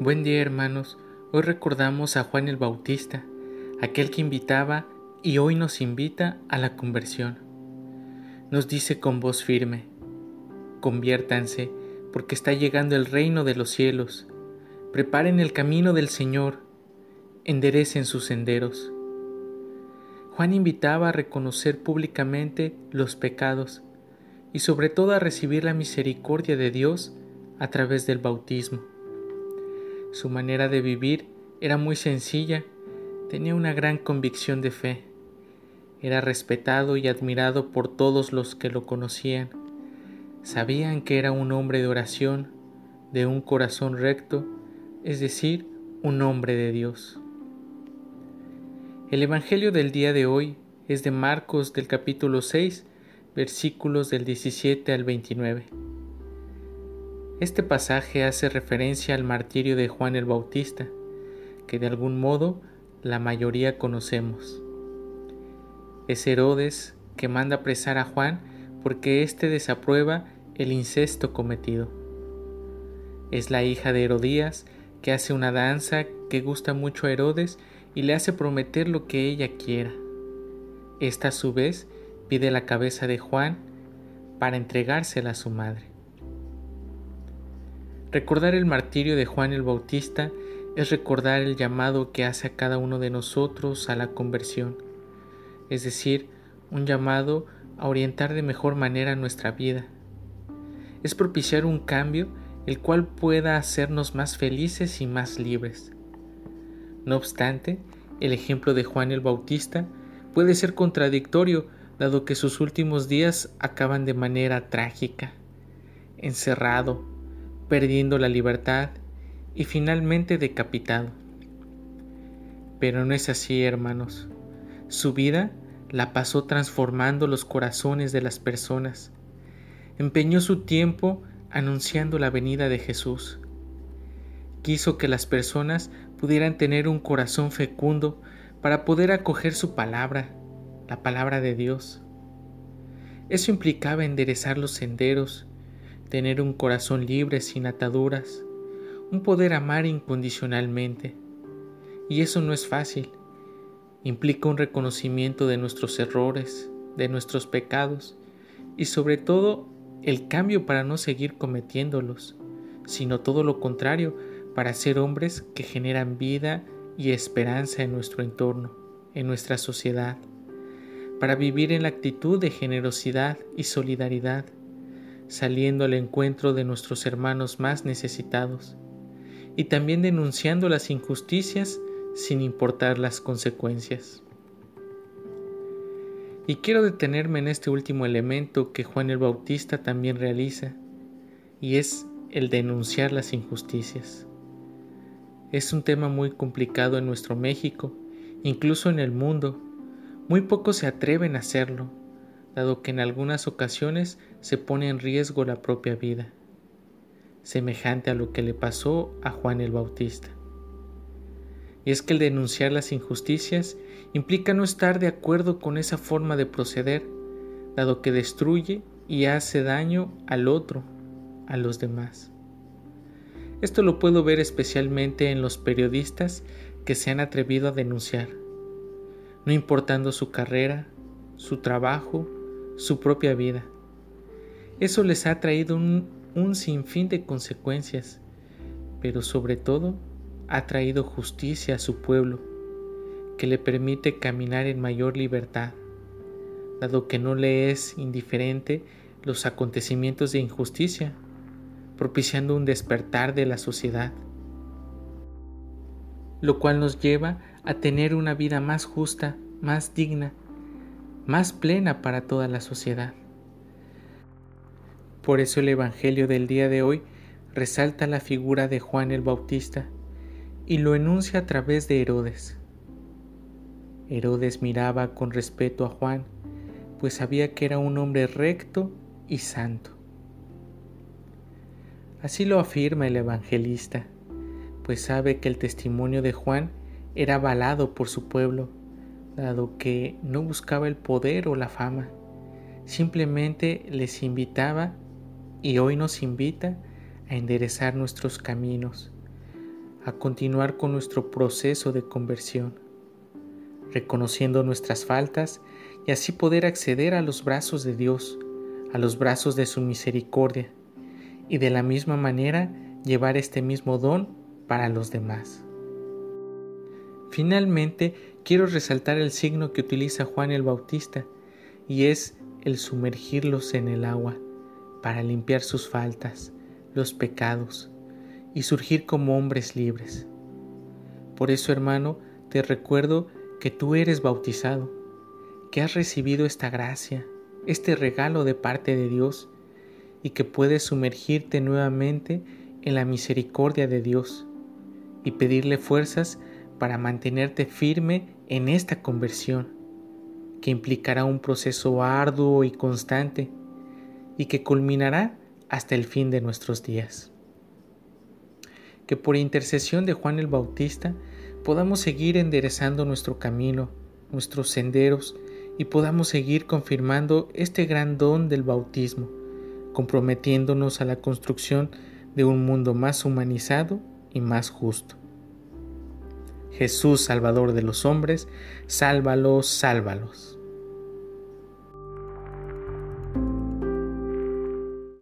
Buen día hermanos, hoy recordamos a Juan el Bautista, aquel que invitaba y hoy nos invita a la conversión. Nos dice con voz firme, conviértanse porque está llegando el reino de los cielos, preparen el camino del Señor, enderecen sus senderos. Juan invitaba a reconocer públicamente los pecados y sobre todo a recibir la misericordia de Dios a través del bautismo. Su manera de vivir era muy sencilla, tenía una gran convicción de fe. Era respetado y admirado por todos los que lo conocían. Sabían que era un hombre de oración, de un corazón recto, es decir, un hombre de Dios. El Evangelio del día de hoy es de Marcos del capítulo 6, versículos del 17 al 29. Este pasaje hace referencia al martirio de Juan el Bautista, que de algún modo la mayoría conocemos. Es Herodes que manda apresar a Juan porque éste desaprueba el incesto cometido. Es la hija de Herodías que hace una danza que gusta mucho a Herodes y le hace prometer lo que ella quiera. Esta a su vez pide la cabeza de Juan para entregársela a su madre. Recordar el martirio de Juan el Bautista es recordar el llamado que hace a cada uno de nosotros a la conversión, es decir, un llamado a orientar de mejor manera nuestra vida. Es propiciar un cambio el cual pueda hacernos más felices y más libres. No obstante, el ejemplo de Juan el Bautista puede ser contradictorio dado que sus últimos días acaban de manera trágica, encerrado, perdiendo la libertad y finalmente decapitado. Pero no es así, hermanos. Su vida la pasó transformando los corazones de las personas. Empeñó su tiempo anunciando la venida de Jesús. Quiso que las personas pudieran tener un corazón fecundo para poder acoger su palabra, la palabra de Dios. Eso implicaba enderezar los senderos, tener un corazón libre sin ataduras, un poder amar incondicionalmente. Y eso no es fácil. Implica un reconocimiento de nuestros errores, de nuestros pecados y sobre todo el cambio para no seguir cometiéndolos, sino todo lo contrario, para ser hombres que generan vida y esperanza en nuestro entorno, en nuestra sociedad, para vivir en la actitud de generosidad y solidaridad saliendo al encuentro de nuestros hermanos más necesitados y también denunciando las injusticias sin importar las consecuencias. Y quiero detenerme en este último elemento que Juan el Bautista también realiza, y es el denunciar las injusticias. Es un tema muy complicado en nuestro México, incluso en el mundo. Muy pocos se atreven a hacerlo, dado que en algunas ocasiones se pone en riesgo la propia vida, semejante a lo que le pasó a Juan el Bautista. Y es que el denunciar las injusticias implica no estar de acuerdo con esa forma de proceder, dado que destruye y hace daño al otro, a los demás. Esto lo puedo ver especialmente en los periodistas que se han atrevido a denunciar, no importando su carrera, su trabajo su propia vida. Eso les ha traído un, sinfín de consecuencias, pero sobre todo ha traído justicia a su pueblo, que le permite caminar en mayor libertad, dado que no le es indiferente los acontecimientos de injusticia, propiciando un despertar de la sociedad, lo cual nos lleva a tener una vida más justa, más digna, más plena para toda la sociedad. Por eso el Evangelio del día de hoy resalta la figura de Juan el Bautista y lo enuncia a través de Herodes. Herodes miraba con respeto a Juan, pues sabía que era un hombre recto y santo. Así lo afirma el evangelista, pues sabe que el testimonio de Juan era avalado por su pueblo dado que no buscaba el poder o la fama, simplemente les invitaba y hoy nos invita a enderezar nuestros caminos, a continuar con nuestro proceso de conversión, reconociendo nuestras faltas y así poder acceder a los brazos de Dios, a los brazos de su misericordia, y de la misma manera llevar este mismo don para los demás. Finalmente, quiero resaltar el signo que utiliza Juan el Bautista, y es el sumergirlos en el agua para limpiar sus faltas, los pecados, y surgir como hombres libres. Por eso, hermano, te recuerdo que tú eres bautizado, que has recibido esta gracia, este regalo de parte de Dios, y que puedes sumergirte nuevamente en la misericordia de Dios y pedirle fuerzas para mantenerte firme en esta conversión, que implicará un proceso arduo y constante y que culminará hasta el fin de nuestros días. Que por intercesión de Juan el Bautista podamos seguir enderezando nuestro camino, nuestros senderos y podamos seguir confirmando este gran don del bautismo, comprometiéndonos a la construcción de un mundo más humanizado y más justo. Jesús, Salvador de los hombres, sálvalos, sálvalos.